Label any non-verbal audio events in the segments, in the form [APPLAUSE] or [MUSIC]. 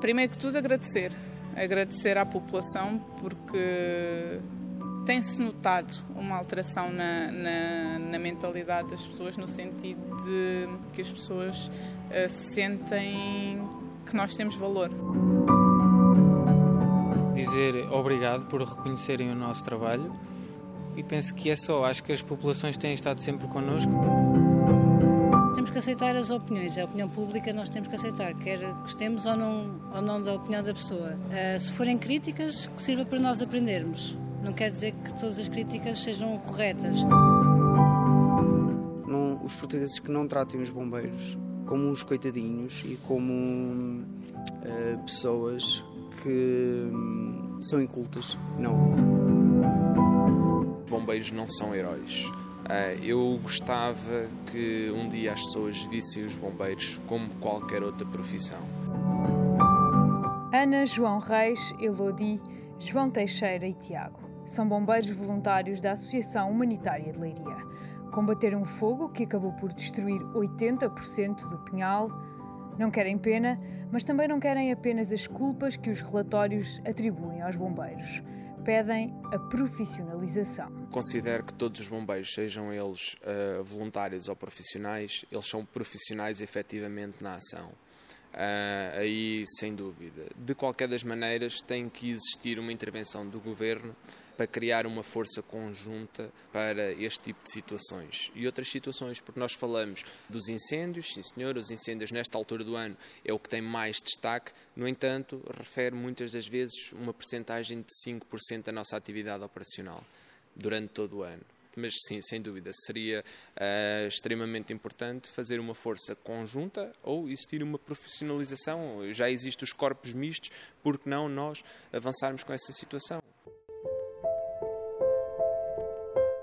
Primeiro que tudo, agradecer. Agradecer à população porque tem-se notado uma alteração na, na, na, mentalidade das pessoas, no sentido de que as pessoas uh, sentem que nós temos valor. Dizer obrigado por reconhecerem o nosso trabalho e penso que é só. Acho que as populações têm estado sempre connosco. Que aceitar as opiniões. A opinião pública nós temos que aceitar, quer gostemos ou não, ou não da opinião da pessoa. Uh, se forem críticas, que sirva para nós aprendermos. Não quer dizer que todas as críticas sejam corretas. Não, os portugueses que não tratem os bombeiros como uns coitadinhos e como uh, pessoas que um, são incultas. Não bombeiros não são heróis. Ah, eu gostava que um dia as pessoas vissem os bombeiros como qualquer outra profissão. Ana, João Reis, Elodie, João Teixeira e Tiago são bombeiros voluntários da Associação Humanitária de Leiria. Combateram um fogo que acabou por destruir 80% do pinhal. Não querem pena, mas também não querem apenas as culpas que os relatórios atribuem aos bombeiros pedem a profissionalização. Considero que todos os bombeiros, sejam eles uh, voluntários ou profissionais, eles são profissionais efetivamente na ação. Uh, aí, sem dúvida. De qualquer das maneiras, tem que existir uma intervenção do governo para criar uma força conjunta para este tipo de situações e outras situações, porque nós falamos dos incêndios, sim senhor, os incêndios nesta altura do ano é o que tem mais destaque, no entanto, refere muitas das vezes uma percentagem de 5% da nossa atividade operacional durante todo o ano mas sim, sem dúvida, seria uh, extremamente importante fazer uma força conjunta ou existir uma profissionalização. Já existem os corpos mistos, por que não nós avançarmos com essa situação?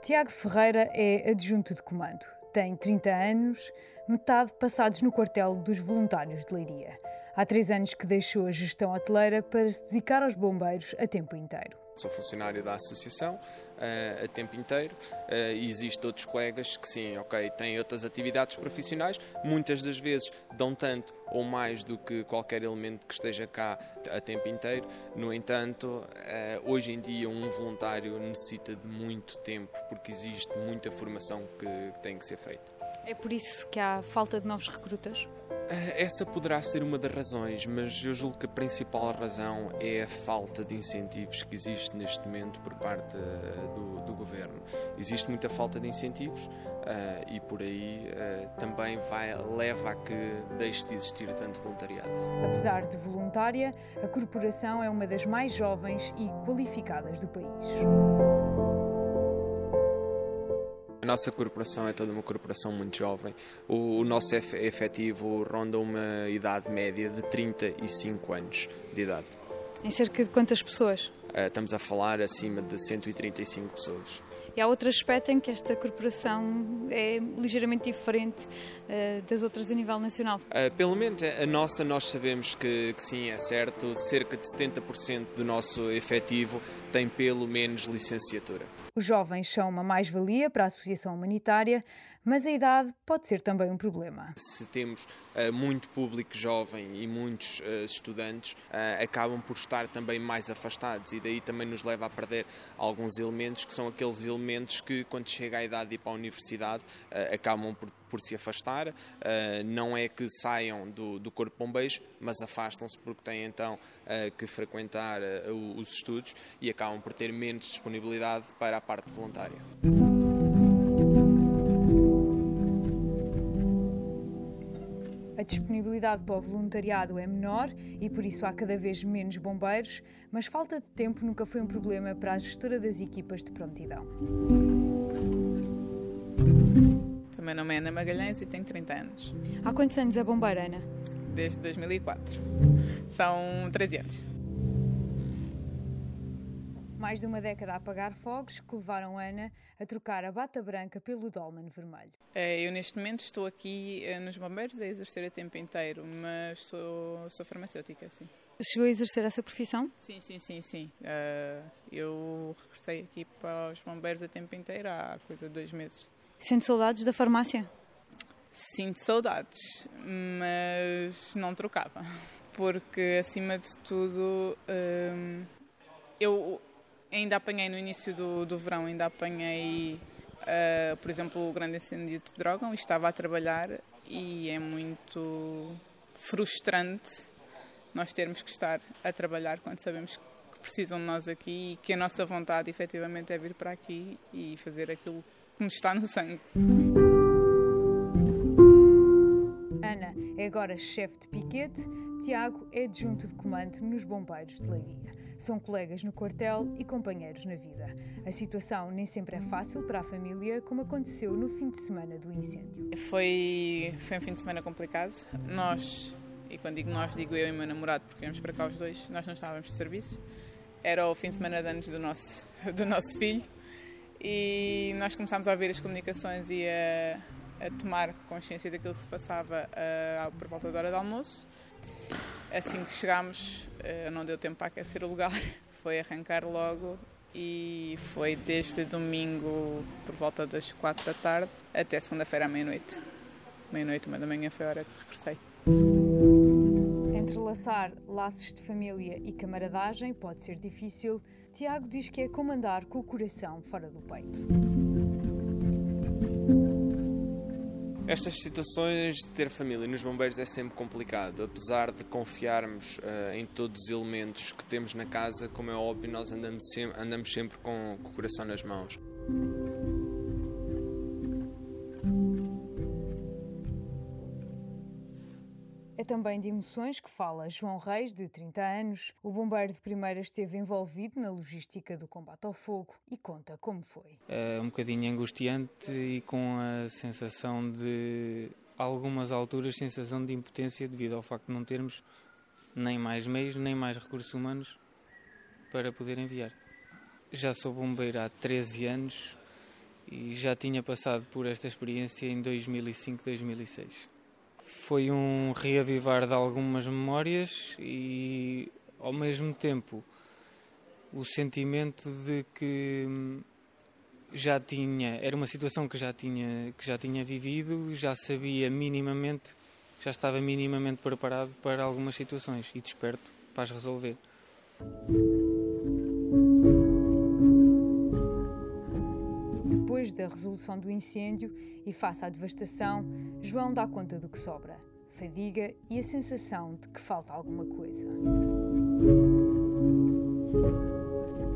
Tiago Ferreira é adjunto de comando. Tem 30 anos, metade passados no quartel dos voluntários de Leiria. Há três anos que deixou a gestão hoteleira para se dedicar aos bombeiros a tempo inteiro. Sou funcionário da associação uh, a tempo inteiro uh, e existem outros colegas que sim, ok, têm outras atividades profissionais, muitas das vezes dão tanto ou mais do que qualquer elemento que esteja cá a tempo inteiro. No entanto, uh, hoje em dia um voluntário necessita de muito tempo porque existe muita formação que, que tem que ser feita. É por isso que há falta de novos recrutas? Eh, essa poderá ser uma das razões, mas eu julgo que a principal razão é a falta de incentivos que existe neste momento por parte eh, do, do governo. Existe muita falta de incentivos uh, e por aí uh, também vai, leva a que deixe de existir tanto voluntariado. Apesar de voluntária, a corporação é uma das mais jovens e qualificadas do país. A nossa corporação é toda uma corporação muito jovem. O, o nosso efetivo ronda uma idade média de 35 anos de idade. Em cerca de quantas pessoas? Uh, estamos a falar acima de 135 pessoas. E há outro aspecto em que esta corporação é ligeiramente diferente uh, das outras a nível nacional? Uh, pelo menos a nossa, nós sabemos que, que sim, é certo. Cerca de 70% do nosso efetivo tem pelo menos licenciatura. Os jovens são uma mais-valia para a associação humanitária, mas a idade pode ser também um problema. Se temos uh, muito público jovem e muitos uh, estudantes, uh, acabam por estar também mais afastados e daí também nos leva a perder alguns elementos que são aqueles elementos que, quando chega a idade de ir para a universidade, acabam por por se afastar. não é que saiam do, do corpo de bombeiros, mas afastam-se porque têm então que frequentar os estudos e acabam por ter menos disponibilidade para a parte voluntária. A disponibilidade para o voluntariado é menor e por isso há cada vez menos bombeiros, mas falta de tempo nunca foi um problema para a gestora das equipas de prontidão. O meu nome é Ana Magalhães e tenho 30 anos. Há quantos anos é bombeira, Ana? Desde 2004. São 13 anos mais de uma década a apagar fogos que levaram Ana a trocar a bata branca pelo dolman vermelho. É, eu neste momento estou aqui eh, nos bombeiros a exercer a tempo inteiro, mas sou, sou farmacêutica, sim. Chegou a exercer essa profissão? Sim, sim, sim, sim. Uh, eu regressei aqui para os bombeiros a tempo inteiro há coisa de dois meses. Sente saudades da farmácia? Sinto saudades, mas não trocava. [LAUGHS] porque acima de tudo hum, eu ainda apanhei no início do, do verão, ainda apanhei, uh, por exemplo, o grande incêndio de Pedrógão e estava a trabalhar e é muito frustrante nós termos que estar a trabalhar quando sabemos que precisam de nós aqui e que a nossa vontade efetivamente é vir para aqui e fazer aquilo que nos está no sangue. Ana é agora chefe de piquete, Tiago é adjunto de comando nos Bombeiros de Leiria. São colegas no quartel e companheiros na vida. A situação nem sempre é fácil para a família, como aconteceu no fim de semana do incêndio. Foi, foi um fim de semana complicado. Nós, e quando digo nós, digo eu e meu namorado, porque viemos para cá os dois, nós não estávamos de serviço. Era o fim de semana de anos do nosso, [LAUGHS] do nosso filho e nós começámos a ouvir as comunicações e a, a tomar consciência daquilo que se passava uh, por volta da hora do almoço. Assim que chegámos, uh, não deu tempo para aquecer o lugar, [LAUGHS] foi arrancar logo e foi desde domingo por volta das quatro da tarde até segunda-feira à meia-noite. Meia-noite, uma da manhã foi a hora que regressei. Entrelaçar laços de família e camaradagem pode ser difícil. Tiago diz que é comandar com o coração fora do peito. Estas situações de ter família nos bombeiros é sempre complicado, apesar de confiarmos uh, em todos os elementos que temos na casa, como é óbvio, nós andamos sempre, andamos sempre com, com o coração nas mãos. Também de emoções que fala João Reis, de 30 anos. O bombeiro de primeira esteve envolvido na logística do combate ao fogo e conta como foi. É um bocadinho angustiante e com a sensação de, algumas alturas, sensação de impotência devido ao facto de não termos nem mais meios, nem mais recursos humanos para poder enviar. Já sou bombeiro há 13 anos e já tinha passado por esta experiência em 2005, 2006 foi um reavivar de algumas memórias e, ao mesmo tempo, o sentimento de que já tinha, era uma situação que já tinha, que já tinha vivido, já sabia minimamente, já estava minimamente preparado para algumas situações e desperto para as resolver. Depois da resolução do incêndio e face à devastação, João dá conta do que sobra: fadiga e a sensação de que falta alguma coisa.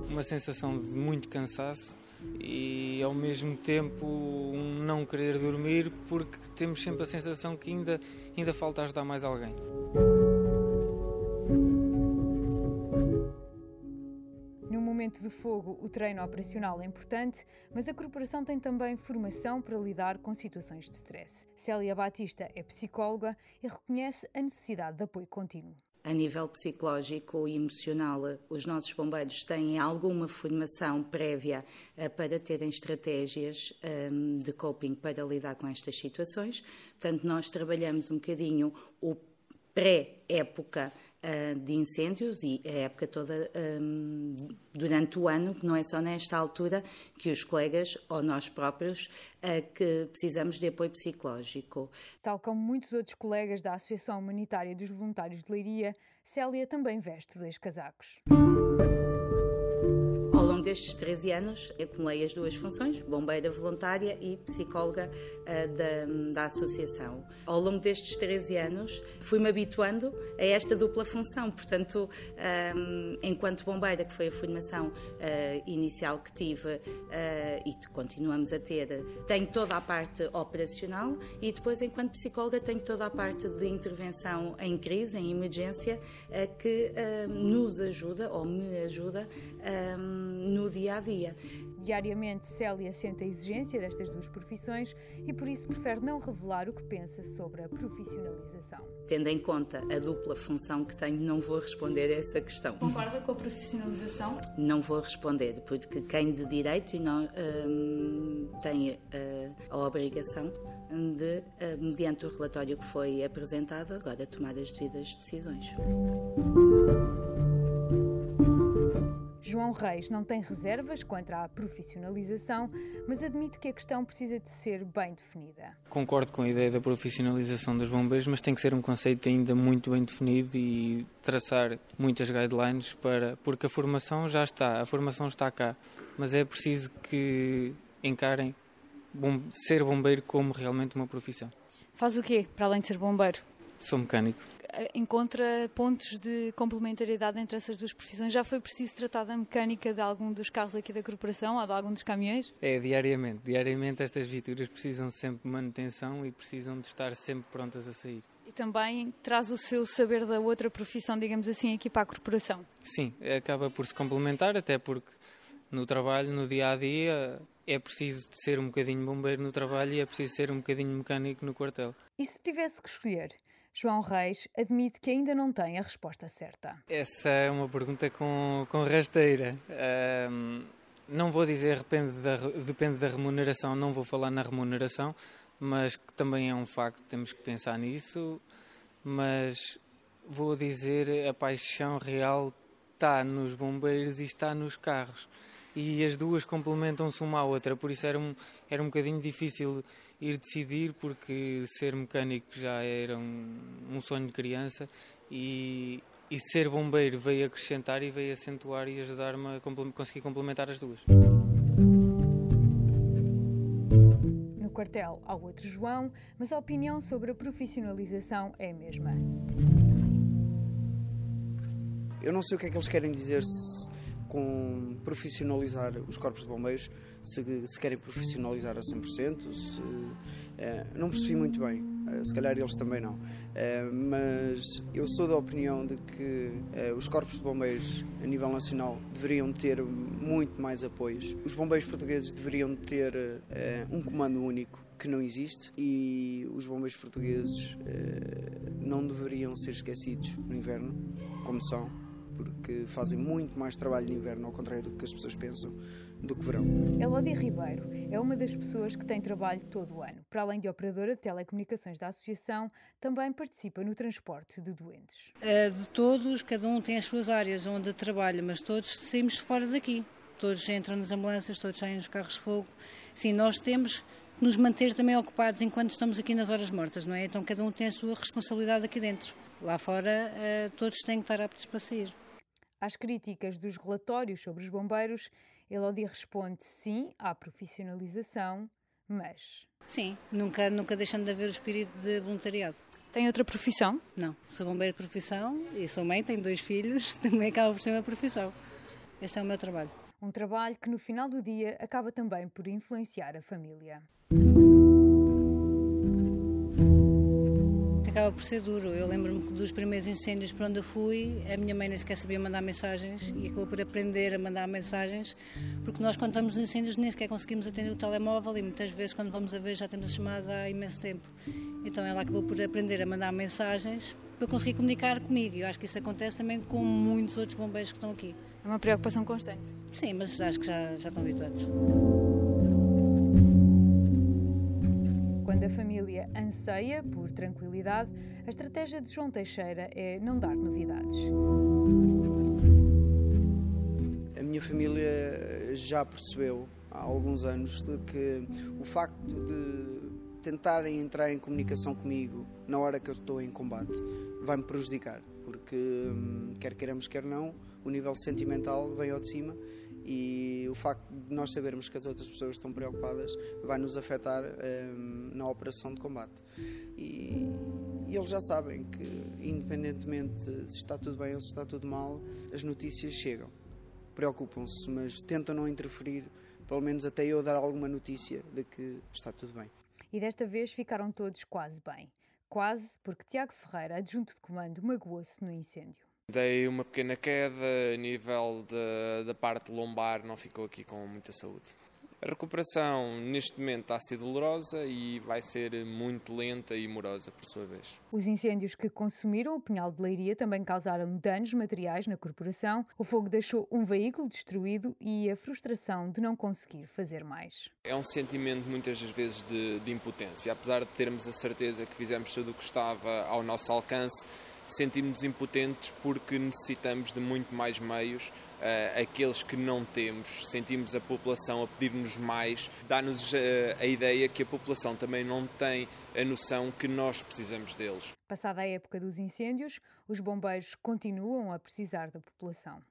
Uma sensação de muito cansaço e ao mesmo tempo um não querer dormir porque temos sempre a sensação que ainda, ainda falta ajudar mais alguém. De fogo, o treino operacional é importante, mas a corporação tem também formação para lidar com situações de stress. Célia Batista é psicóloga e reconhece a necessidade de apoio contínuo. A nível psicológico e emocional, os nossos bombeiros têm alguma formação prévia uh, para terem estratégias um, de coping para lidar com estas situações. Portanto, nós trabalhamos um bocadinho o pré-época uh, de incêndios e a época toda um, durante o ano, não é só nesta altura que os colegas ou nós próprios uh, que precisamos de apoio psicológico. Tal como muitos outros colegas da Associação Humanitária dos Voluntários de Leiria, Célia também veste dois casacos longo destes 13 anos, acumulei as duas funções, bombeira voluntária e psicóloga uh, da, da associação. Ao longo destes 13 anos, fui-me habituando a esta dupla função, portanto, um, enquanto bombeira, que foi a formação uh, inicial que tive uh, e continuamos a ter, tenho toda a parte operacional e depois, enquanto psicóloga, tenho toda a parte de intervenção em crise, em emergência, que nos ajuda ou me ajuda um, no dia a dia. Diariamente, Célia sente a exigência destas duas profissões e por isso prefere não revelar o que pensa sobre a profissionalização. Tendo em conta a dupla função que tenho, não vou responder a essa questão. Concorda com a profissionalização? Não vou responder, porque quem de direito não, hum, tem uh, a obrigação de, uh, mediante o relatório que foi apresentado, agora tomar as devidas decisões. João Reis não tem reservas quanto à profissionalização, mas admite que a questão precisa de ser bem definida. Concordo com a ideia da profissionalização dos bombeiros, mas tem que ser um conceito ainda muito bem definido e traçar muitas guidelines para porque a formação já está, a formação está cá, mas é preciso que encarem bom, ser bombeiro como realmente uma profissão. Faz o quê para além de ser bombeiro? Sou mecânico. Eh, encontra pontos de complementariedade entre essas duas profissões? Já foi preciso tratar da mecânica de algum dos carros aqui da corporação ou de algum dos caminhões? É, diariamente. Diariamente estas viaturas precisam sempre de manutenção e precisam de estar sempre prontas a sair. E também traz o seu saber da outra profissão, digamos assim, aqui para a corporação? Sim, acaba por se complementar, até porque no trabalho, no dia a dia, é preciso ser um bocadinho bombeiro no trabalho e é preciso ser um bocadinho mecânico no quartel. E se tivesse que escolher? João Reis admite que ainda não tem a resposta certa. Essa é uma pergunta com, com rasteira. Um, não vou dizer depende da, depende da remuneração, não vou falar na remuneração, mas que também é um facto, temos que pensar nisso. Mas vou dizer a paixão real está nos bombeiros e está nos carros. E as duas complementam-se uma à outra, por isso era um, era um bocadinho difícil ir decidir, porque ser mecânico já era um, um sonho de criança e, e ser bombeiro veio acrescentar e veio acentuar e ajudar-me a conseguir complementar as duas. No quartel há outro João, mas a opinião sobre a profissionalização é a mesma. Eu não sei o que é que eles querem dizer com profissionalizar os corpos de bombeiros, se, se querem profissionalizar a 100%, se, uh, não percebi muito bem, uh, se calhar eles também não, uh, mas eu sou da opinião de que os corpos de bombeiros a nível nacional deveriam ter muito mais apoios. Os bombeiros portugueses deveriam ter um comando único que não existe e os bombeiros portugueses não deveriam ser esquecidos no inverno, como são porque fazem muito mais trabalho no inverno, ao contrário do que as pessoas pensam, do que verão. Elodie Ribeiro é uma das pessoas que tem trabalho todo o ano. Para além de operadora de telecomunicações da Associação, também participa no transporte de doentes. Eh, de todos, cada um tem as suas áreas onde trabalha, mas todos saímos fora daqui. Todos entram nas ambulâncias, todos saem nos carros de fogo. Sim, nós temos que nos manter também ocupados enquanto estamos aqui nas horas mortas, não é? Então cada um tem a sua responsabilidade aqui dentro. Lá fora, eh, todos têm que estar aptos para sair. Às críticas dos relatórios sobre os bombeiros, Elodie responde sim à profissionalização, mas. Sim, nunca, nunca deixando de haver o espírito de voluntariado. Tem outra profissão? Não, sou bombeiro de profissão e sou mãe, tenho dois filhos, [LAUGHS] também acaba por ser uma profissão. Este é o meu trabalho. Um trabalho que no final do dia acaba também por influenciar a família. Acaba por ser duro. Eu lembro-me dos primeiros incêndios para onde eu fui, a minha mãe nem sequer sabia mandar mensagens e acabou por aprender a mandar mensagens, porque nós, quando estamos nos incêndios, nem sequer conseguimos atender o telemóvel e muitas vezes, quando vamos a ver, já temos a chamada há imenso tempo. Então ela acabou por aprender a mandar mensagens para conseguir comunicar comigo. Eu acho que isso acontece também com muitos outros bombeiros que estão aqui. É uma preocupação constante? Sim, mas acho que já, já estão habituados. Quando a família anseia por tranquilidade, a estratégia de João Teixeira é não dar novidades. A minha família já percebeu há alguns anos de que o facto de tentarem entrar em comunicação comigo na hora que eu estou em combate vai-me prejudicar, porque hum, quer queiramos, quer não, o nível sentimental vem ao de cima e o facto de nós sabermos que as outras pessoas estão preocupadas vai nos afetar um, na operação de combate. E, e, eles já sabem que, independentemente se está tudo bem ou se está tudo mal, as notícias chegam. Preocupam-se, mas tentam não interferir, pelo menos até eu dar alguma notícia de que está tudo bem. E desta vez ficaram todos quase bem. Quase porque Tiago Ferreira, adjunto de comando, magoou-se no incêndio. Dei uma pequena queda a nível da parte lombar, não ficou aqui com muita saúde. A recuperação neste momento está a ser dolorosa e vai ser muito lenta e morosa por sua vez. Os incêndios que consumiram o Pinhal de Leiria também causaram danos materiais na corporação. O fogo deixou um veículo destruído e a frustração de não conseguir fazer mais. É um sentimento muitas das vezes de, de impotência. Apesar de termos a certeza que fizemos tudo o que estava ao nosso alcance, sentimos impotentes porque necessitamos de muito mais meios. Uh, aqueles que não temos, sentimos a população a pedir-nos mais, dá-nos uh, a ideia que a população também não tem a noção que nós precisamos deles. Passada a época dos incêndios, os bombeiros continuam a precisar da população.